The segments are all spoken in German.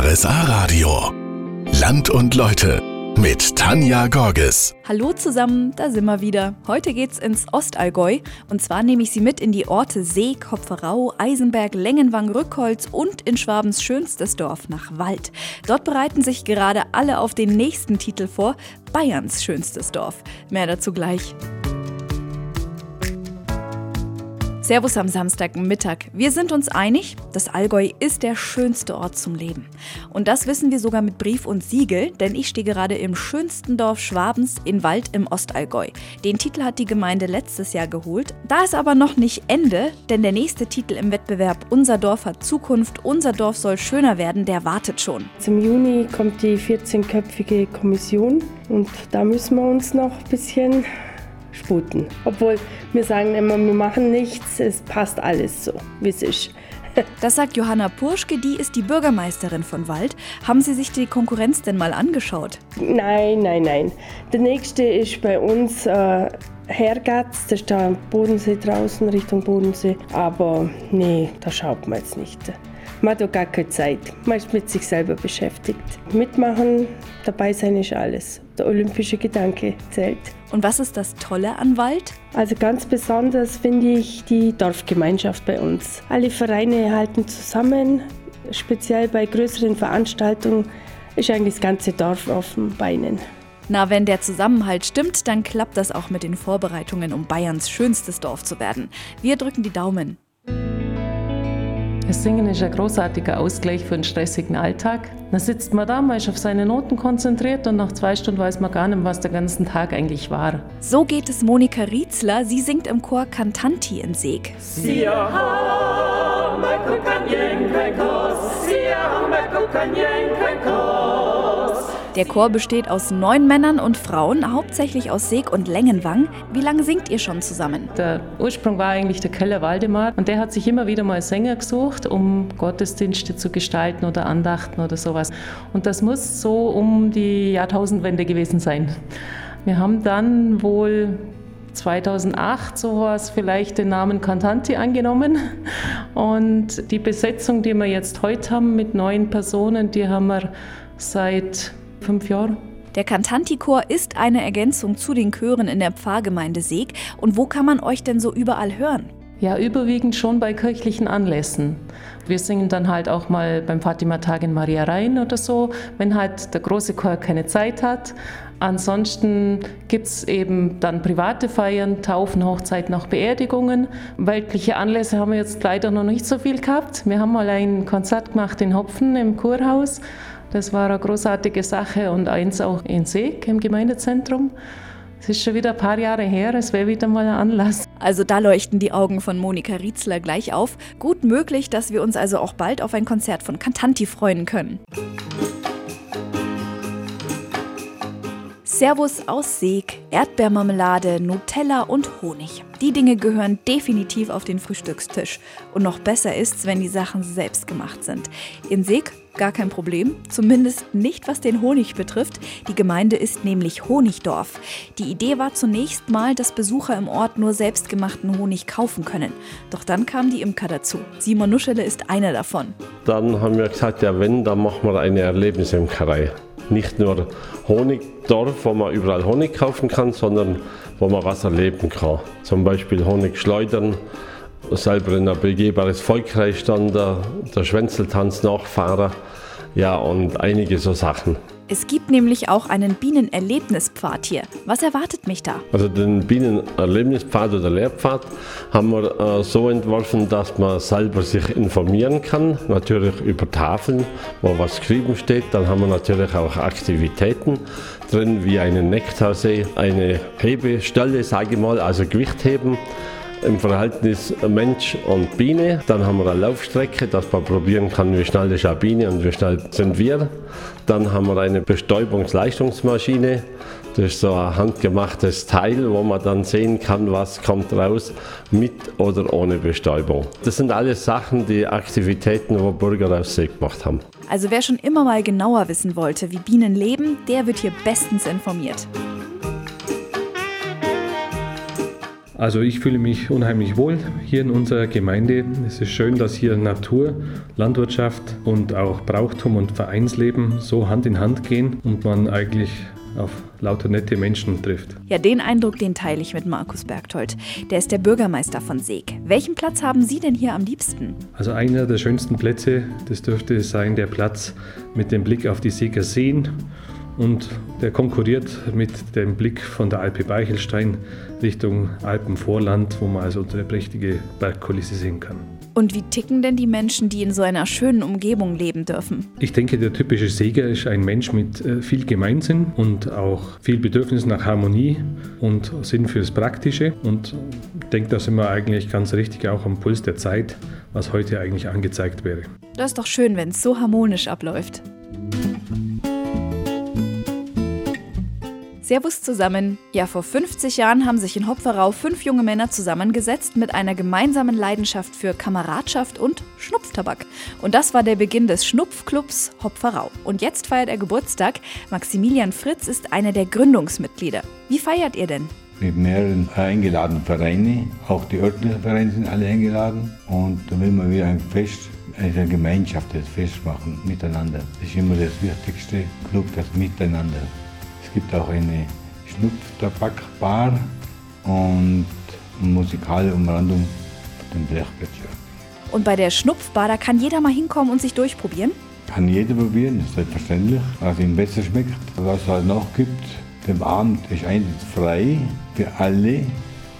RSA Radio. Land und Leute mit Tanja Gorges. Hallo zusammen, da sind wir wieder. Heute geht's ins Ostallgäu und zwar nehme ich Sie mit in die Orte See, Kopferau, Eisenberg, Lengenwang, Rückholz und in Schwabens schönstes Dorf nach Wald. Dort bereiten sich gerade alle auf den nächsten Titel vor, Bayerns schönstes Dorf. Mehr dazu gleich. Servus am Samstagmittag. Wir sind uns einig, das Allgäu ist der schönste Ort zum Leben. Und das wissen wir sogar mit Brief und Siegel, denn ich stehe gerade im schönsten Dorf Schwabens in Wald im Ostallgäu. Den Titel hat die Gemeinde letztes Jahr geholt. Da ist aber noch nicht Ende, denn der nächste Titel im Wettbewerb Unser Dorf hat Zukunft, unser Dorf soll schöner werden, der wartet schon. Im Juni kommt die 14-köpfige Kommission und da müssen wir uns noch ein bisschen sputen. Obwohl wir sagen immer, wir machen nichts, es passt alles so, wie es ist. Das sagt Johanna Purschke, die ist die Bürgermeisterin von Wald. Haben Sie sich die Konkurrenz denn mal angeschaut? Nein, nein, nein. Der nächste ist bei uns äh, Hergatz, das ist da Bodensee draußen, Richtung Bodensee. Aber nee, da schaut man jetzt nicht. Man hat auch gar keine Zeit. Man ist mit sich selber beschäftigt. Mitmachen, dabei sein ist alles. Der olympische Gedanke zählt. Und was ist das Tolle an Wald? Also ganz besonders finde ich die Dorfgemeinschaft bei uns. Alle Vereine halten zusammen. Speziell bei größeren Veranstaltungen ist eigentlich das ganze Dorf auf den Beinen. Na, wenn der Zusammenhalt stimmt, dann klappt das auch mit den Vorbereitungen, um Bayerns schönstes Dorf zu werden. Wir drücken die Daumen. Das Singen ist ein großartiger Ausgleich für einen stressigen Alltag. Dann sitzt man da, man ist auf seine Noten konzentriert und nach zwei Stunden weiß man gar nicht, was der ganze Tag eigentlich war. So geht es Monika Rietzler. Sie singt im Chor Cantanti in Seeg. Der Chor besteht aus neun Männern und Frauen, hauptsächlich aus Seeg und Lengenwang. Wie lange singt ihr schon zusammen? Der Ursprung war eigentlich der Keller Waldemar und der hat sich immer wieder mal Sänger gesucht, um Gottesdienste zu gestalten oder Andachten oder sowas. Und das muss so um die Jahrtausendwende gewesen sein. Wir haben dann wohl 2008 sowas vielleicht den Namen Cantanti angenommen. Und die Besetzung, die wir jetzt heute haben mit neun Personen, die haben wir seit fünf Jahren. Der Cantanti-Chor ist eine Ergänzung zu den Chören in der Pfarrgemeinde Seeg. Und wo kann man euch denn so überall hören? Ja, überwiegend schon bei kirchlichen Anlässen. Wir singen dann halt auch mal beim Fatima-Tag in Maria Rhein oder so, wenn halt der große Chor keine Zeit hat. Ansonsten gibt es eben dann private Feiern, Taufen, Hochzeiten, auch Beerdigungen. Weltliche Anlässe haben wir jetzt leider noch nicht so viel gehabt. Wir haben mal ein Konzert gemacht in Hopfen im Kurhaus. Das war eine großartige Sache und eins auch in Seeg im Gemeindezentrum. Es ist schon wieder ein paar Jahre her, es wäre wieder mal ein Anlass. Also da leuchten die Augen von Monika Rietzler gleich auf. Gut möglich, dass wir uns also auch bald auf ein Konzert von Cantanti freuen können. Servus aus Seeg, Erdbeermarmelade, Nutella und Honig. Die Dinge gehören definitiv auf den Frühstückstisch. Und noch besser ist's, wenn die Sachen selbst gemacht sind. In Seeg gar kein Problem, zumindest nicht was den Honig betrifft. Die Gemeinde ist nämlich Honigdorf. Die Idee war zunächst mal, dass Besucher im Ort nur selbstgemachten Honig kaufen können. Doch dann kam die Imker dazu. Simon Nuschele ist einer davon. Dann haben wir gesagt, ja wenn, dann machen wir eine Erlebnisimkerei nicht nur Honigdorf, wo man überall Honig kaufen kann, sondern wo man was erleben kann. Zum Beispiel Honig schleudern, selber in ein begehbares Volkreich dann der, der Schwänzeltanz nachfahren, ja und einige so Sachen. Es gibt nämlich auch einen Bienenerlebnispfad hier. Was erwartet mich da? Also den Bienenerlebnispfad oder Lehrpfad haben wir äh, so entworfen, dass man selber sich informieren kann, natürlich über Tafeln, wo was geschrieben steht. Dann haben wir natürlich auch Aktivitäten drin, wie einen Nektarsee, eine Hebestelle, sage ich mal, also Gewichtheben im Verhältnis Mensch und Biene. Dann haben wir eine Laufstrecke, dass man probieren kann, wie schnell ist eine Biene und wie schnell sind wir. Dann haben wir eine Bestäubungsleistungsmaschine. Das ist so ein handgemachtes Teil, wo man dann sehen kann, was kommt raus mit oder ohne Bestäubung. Das sind alles Sachen, die Aktivitäten, wo Bürger aus See gemacht haben. Also wer schon immer mal genauer wissen wollte, wie Bienen leben, der wird hier bestens informiert. Also ich fühle mich unheimlich wohl hier in unserer Gemeinde. Es ist schön, dass hier Natur, Landwirtschaft und auch Brauchtum und Vereinsleben so Hand in Hand gehen und man eigentlich auf lauter nette Menschen trifft. Ja, den Eindruck, den teile ich mit Markus Bergtold. Der ist der Bürgermeister von Seeg. Welchen Platz haben Sie denn hier am liebsten? Also einer der schönsten Plätze, das dürfte sein der Platz mit dem Blick auf die Seeger Seen und der konkurriert mit dem Blick von der Alpe Beichelstein Richtung Alpenvorland, wo man also unsere prächtige Bergkulisse sehen kann. Und wie ticken denn die Menschen, die in so einer schönen Umgebung leben dürfen? Ich denke, der typische Seger ist ein Mensch mit äh, viel Gemeinsinn und auch viel Bedürfnis nach Harmonie und Sinn fürs Praktische. Und ich denke, da sind wir eigentlich ganz richtig auch am Puls der Zeit, was heute eigentlich angezeigt wäre. Das ist doch schön, wenn es so harmonisch abläuft. Servus zusammen. Ja, vor 50 Jahren haben sich in Hopferau fünf junge Männer zusammengesetzt mit einer gemeinsamen Leidenschaft für Kameradschaft und Schnupftabak. Und das war der Beginn des Schnupfclubs Hopferau. Und jetzt feiert er Geburtstag. Maximilian Fritz ist einer der Gründungsmitglieder. Wie feiert ihr denn? Mit mehreren eingeladenen Vereinen, auch die örtlichen Vereine sind alle eingeladen. Und da will man wieder ein Fest, eine Gemeinschaft, das Fest machen, miteinander. Das ist immer das Wichtigste, Club, das Miteinander. Es gibt auch eine Schnupftabakbar und musikale Umrandung den Blechgletscher. Und bei der Schnupfbar, da kann jeder mal hinkommen und sich durchprobieren? Kann jeder probieren, ist selbstverständlich, was ihm besser schmeckt. Was es halt noch gibt, der Abend ist frei für alle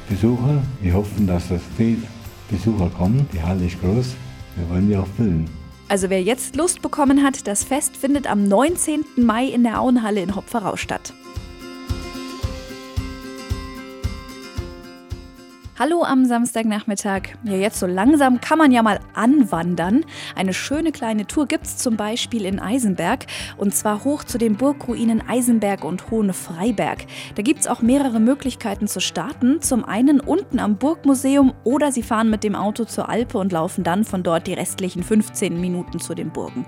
Besucher. Wir hoffen, dass es viele Besucher kommen. Die Halle ist groß, wir wollen die auch füllen. Also wer jetzt Lust bekommen hat, das Fest findet am 19. Mai in der Auenhalle in Hopferau statt. Hallo am Samstagnachmittag. Ja, jetzt so langsam kann man ja mal anwandern. Eine schöne kleine Tour gibt es zum Beispiel in Eisenberg und zwar hoch zu den Burgruinen Eisenberg und Hohenfreiberg. Da gibt es auch mehrere Möglichkeiten zu starten. Zum einen unten am Burgmuseum oder Sie fahren mit dem Auto zur Alpe und laufen dann von dort die restlichen 15 Minuten zu den Burgen.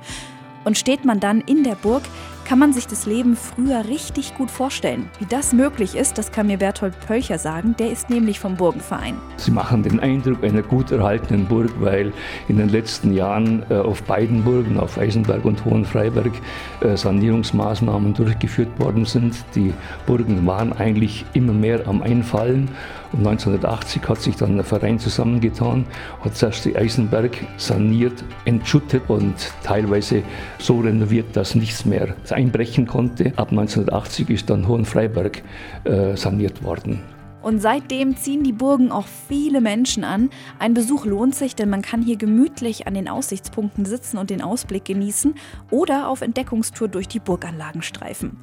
Und steht man dann in der Burg, kann man sich das Leben früher richtig gut vorstellen. Wie das möglich ist, das kann mir Berthold Pölcher sagen. Der ist nämlich vom Burgenverein. Sie machen den Eindruck einer gut erhaltenen Burg, weil in den letzten Jahren äh, auf beiden Burgen, auf Eisenberg und Hohenfreiberg, äh, Sanierungsmaßnahmen durchgeführt worden sind. Die Burgen waren eigentlich immer mehr am Einfallen. Und 1980 hat sich dann der Verein zusammengetan, hat zuerst die Eisenberg saniert, entschuttet und teilweise so renoviert, dass nichts mehr einbrechen konnte. Ab 1980 ist dann Hohenfreiberg äh, saniert worden. Und seitdem ziehen die Burgen auch viele Menschen an. Ein Besuch lohnt sich, denn man kann hier gemütlich an den Aussichtspunkten sitzen und den Ausblick genießen oder auf Entdeckungstour durch die Burganlagen streifen.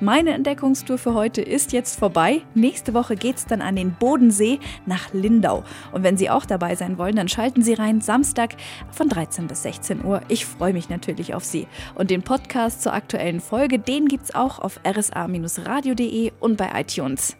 Meine Entdeckungstour für heute ist jetzt vorbei. Nächste Woche geht es dann an den Bodensee nach Lindau. Und wenn Sie auch dabei sein wollen, dann schalten Sie rein Samstag von 13 bis 16 Uhr. Ich freue mich natürlich auf Sie. Und den Podcast zur aktuellen Folge, den gibt es auch auf rsa-radio.de und bei iTunes.